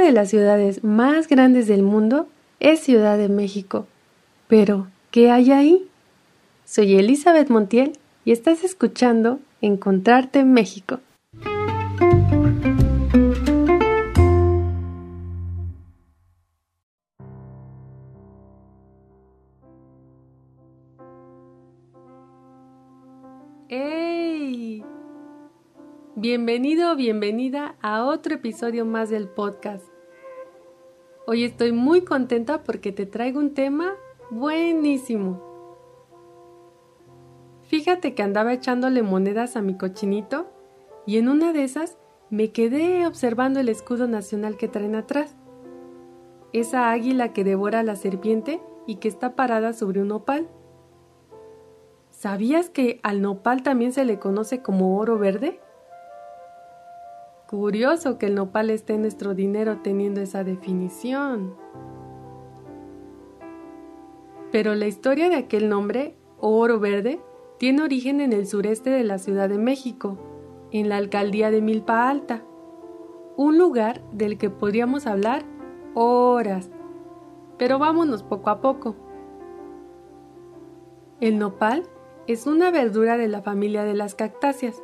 De las ciudades más grandes del mundo es Ciudad de México. Pero, ¿qué hay ahí? Soy Elizabeth Montiel y estás escuchando Encontrarte en México. Bienvenido o bienvenida a otro episodio más del podcast. Hoy estoy muy contenta porque te traigo un tema buenísimo. Fíjate que andaba echándole monedas a mi cochinito y en una de esas me quedé observando el escudo nacional que traen atrás. Esa águila que devora a la serpiente y que está parada sobre un nopal. ¿Sabías que al nopal también se le conoce como oro verde? Curioso que el nopal esté en nuestro dinero teniendo esa definición. Pero la historia de aquel nombre, oro verde, tiene origen en el sureste de la Ciudad de México, en la alcaldía de Milpa Alta, un lugar del que podríamos hablar horas, pero vámonos poco a poco. El nopal es una verdura de la familia de las cactáceas,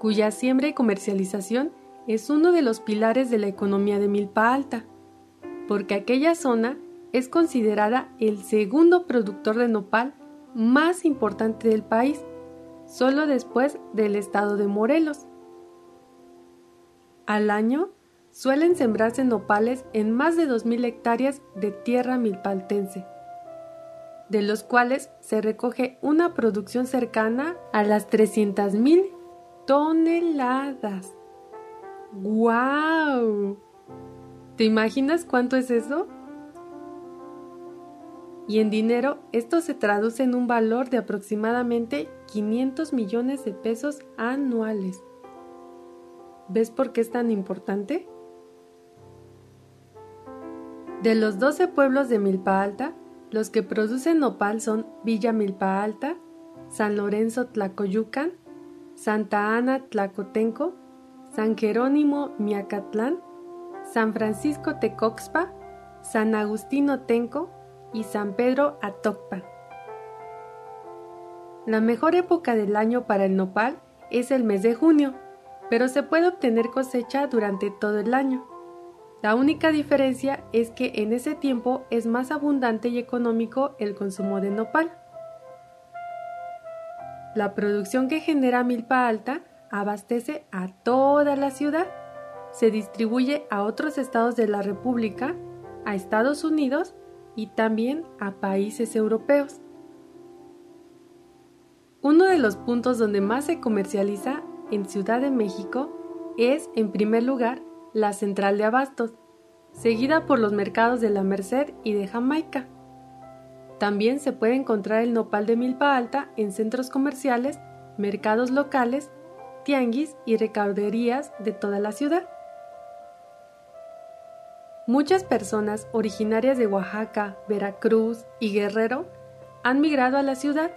cuya siembra y comercialización es uno de los pilares de la economía de Milpa Alta, porque aquella zona es considerada el segundo productor de nopal más importante del país, solo después del estado de Morelos. Al año suelen sembrarse nopales en más de 2.000 hectáreas de tierra milpaltense, de los cuales se recoge una producción cercana a las 300.000 toneladas. ¡Guau! ¿Te imaginas cuánto es eso? y en dinero esto se traduce en un valor de aproximadamente 500 millones de pesos anuales. ¿Ves por qué es tan importante? De los 12 pueblos de Milpa Alta, los que producen nopal son Villa Milpa Alta, San Lorenzo Tlacoyucan, Santa Ana Tlacotenco, San Jerónimo Miacatlán, San Francisco Tecoxpa, San Agustino Tenco, y San Pedro Atocpa. La mejor época del año para el nopal es el mes de junio, pero se puede obtener cosecha durante todo el año. La única diferencia es que en ese tiempo es más abundante y económico el consumo de nopal. La producción que genera milpa alta abastece a toda la ciudad, se distribuye a otros estados de la República, a Estados Unidos y también a países europeos. Uno de los puntos donde más se comercializa en Ciudad de México es, en primer lugar, la central de abastos, seguida por los mercados de la Merced y de Jamaica. También se puede encontrar el nopal de milpa alta en centros comerciales, mercados locales, tianguis y recauderías de toda la ciudad. Muchas personas originarias de Oaxaca, Veracruz y Guerrero han migrado a la ciudad,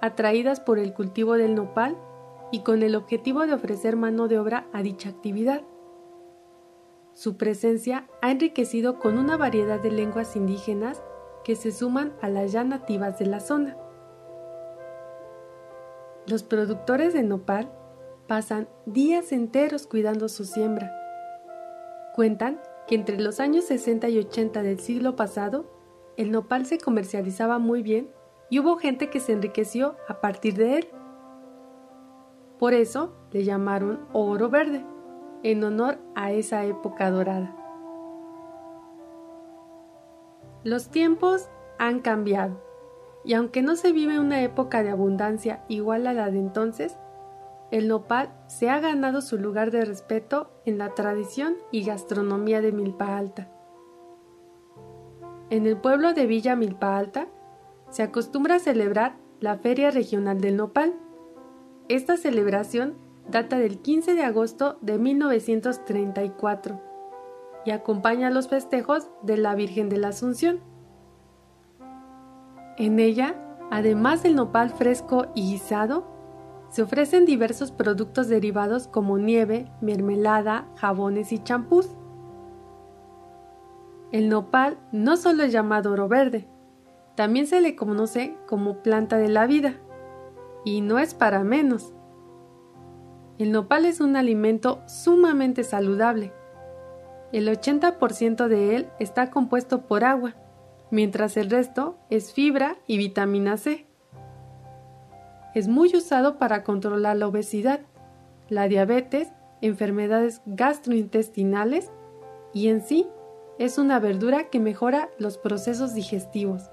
atraídas por el cultivo del nopal y con el objetivo de ofrecer mano de obra a dicha actividad. Su presencia ha enriquecido con una variedad de lenguas indígenas que se suman a las ya nativas de la zona. Los productores de nopal pasan días enteros cuidando su siembra. Cuentan que entre los años 60 y 80 del siglo pasado, el nopal se comercializaba muy bien y hubo gente que se enriqueció a partir de él. Por eso le llamaron oro verde, en honor a esa época dorada. Los tiempos han cambiado, y aunque no se vive una época de abundancia igual a la de entonces, el nopal se ha ganado su lugar de respeto en la tradición y gastronomía de Milpa Alta. En el pueblo de Villa Milpa Alta se acostumbra a celebrar la Feria Regional del Nopal. Esta celebración data del 15 de agosto de 1934 y acompaña los festejos de la Virgen de la Asunción. En ella, además del nopal fresco y guisado, se ofrecen diversos productos derivados como nieve, mermelada, jabones y champús. El nopal no solo es llamado oro verde, también se le conoce como planta de la vida. Y no es para menos. El nopal es un alimento sumamente saludable. El 80% de él está compuesto por agua, mientras el resto es fibra y vitamina C. Es muy usado para controlar la obesidad, la diabetes, enfermedades gastrointestinales y en sí es una verdura que mejora los procesos digestivos.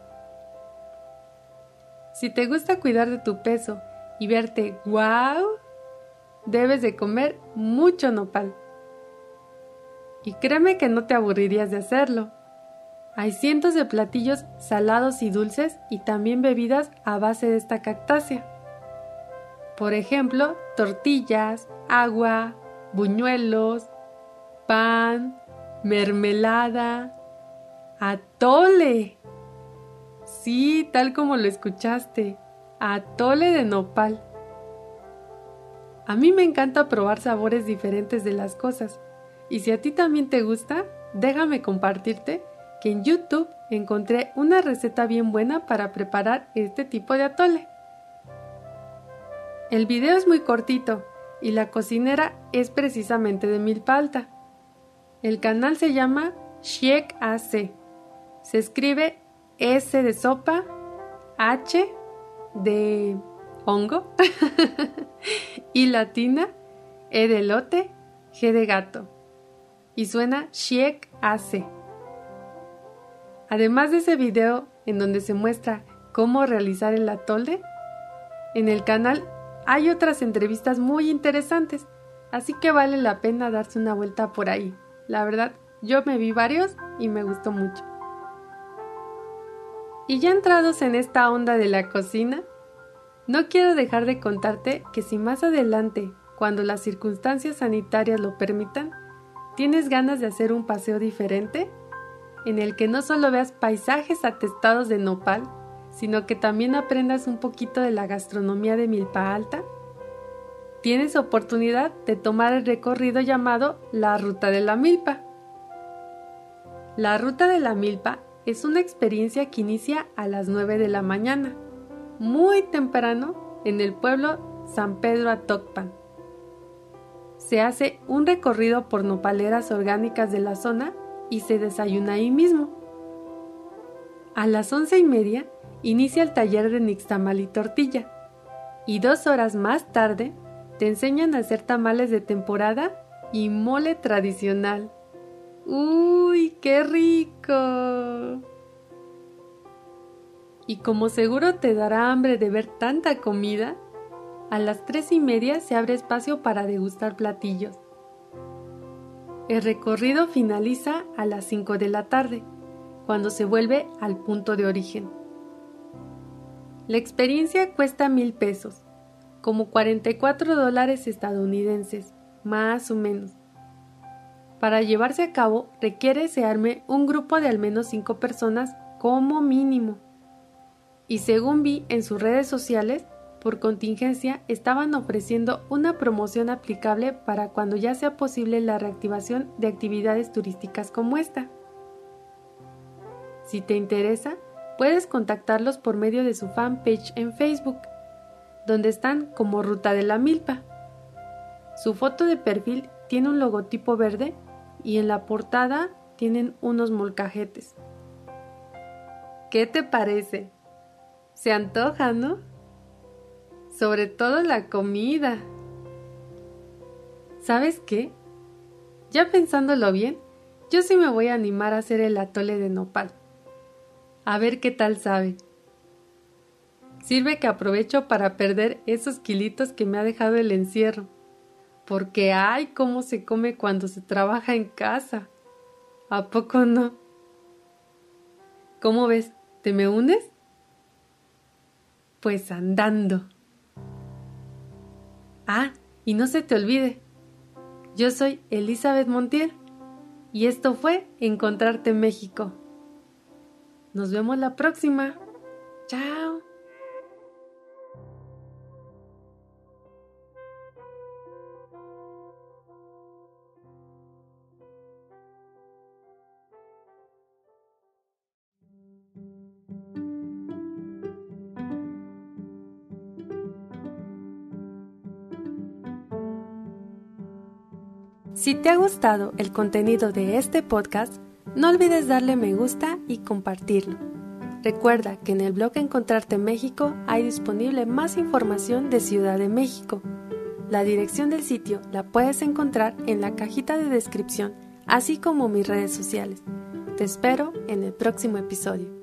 Si te gusta cuidar de tu peso y verte guau, debes de comer mucho nopal. Y créeme que no te aburrirías de hacerlo. Hay cientos de platillos salados y dulces y también bebidas a base de esta cactácea. Por ejemplo, tortillas, agua, buñuelos, pan, mermelada, atole. Sí, tal como lo escuchaste, atole de nopal. A mí me encanta probar sabores diferentes de las cosas. Y si a ti también te gusta, déjame compartirte que en YouTube encontré una receta bien buena para preparar este tipo de atole. El video es muy cortito y la cocinera es precisamente de milpa alta. El canal se llama Sheik AC. Se escribe S de sopa, H de hongo y latina, E de lote, G de gato. Y suena Sheik AC. Además de ese video en donde se muestra cómo realizar el atole, en el canal hay otras entrevistas muy interesantes, así que vale la pena darse una vuelta por ahí. La verdad, yo me vi varios y me gustó mucho. Y ya entrados en esta onda de la cocina, no quiero dejar de contarte que si más adelante, cuando las circunstancias sanitarias lo permitan, tienes ganas de hacer un paseo diferente, en el que no solo veas paisajes atestados de nopal, sino que también aprendas un poquito de la gastronomía de Milpa Alta, tienes oportunidad de tomar el recorrido llamado la Ruta de la Milpa. La Ruta de la Milpa es una experiencia que inicia a las 9 de la mañana, muy temprano, en el pueblo San Pedro Atocpan. Se hace un recorrido por nopaleras orgánicas de la zona y se desayuna ahí mismo. A las once y media inicia el taller de nixtamal y tortilla, y dos horas más tarde te enseñan a hacer tamales de temporada y mole tradicional. ¡Uy, qué rico! Y como seguro te dará hambre de ver tanta comida, a las tres y media se abre espacio para degustar platillos. El recorrido finaliza a las 5 de la tarde, cuando se vuelve al punto de origen. La experiencia cuesta mil pesos, como 44 dólares estadounidenses, más o menos. Para llevarse a cabo requiere se arme un grupo de al menos 5 personas como mínimo. Y según vi en sus redes sociales, por contingencia estaban ofreciendo una promoción aplicable para cuando ya sea posible la reactivación de actividades turísticas como esta. Si te interesa, puedes contactarlos por medio de su fanpage en Facebook, donde están como Ruta de la Milpa. Su foto de perfil tiene un logotipo verde y en la portada tienen unos molcajetes. ¿Qué te parece? Se antoja, ¿no? Sobre todo la comida. ¿Sabes qué? Ya pensándolo bien, yo sí me voy a animar a hacer el atole de nopal. A ver qué tal sabe. Sirve que aprovecho para perder esos kilitos que me ha dejado el encierro. Porque ay, cómo se come cuando se trabaja en casa. ¿A poco no? ¿Cómo ves? ¿Te me unes? Pues andando. Ah, y no se te olvide. Yo soy Elizabeth Montiel y esto fue Encontrarte en México. Nos vemos la próxima. Chao. Si te ha gustado el contenido de este podcast, no olvides darle me gusta y compartirlo. Recuerda que en el blog Encontrarte México hay disponible más información de Ciudad de México. La dirección del sitio la puedes encontrar en la cajita de descripción, así como mis redes sociales. Te espero en el próximo episodio.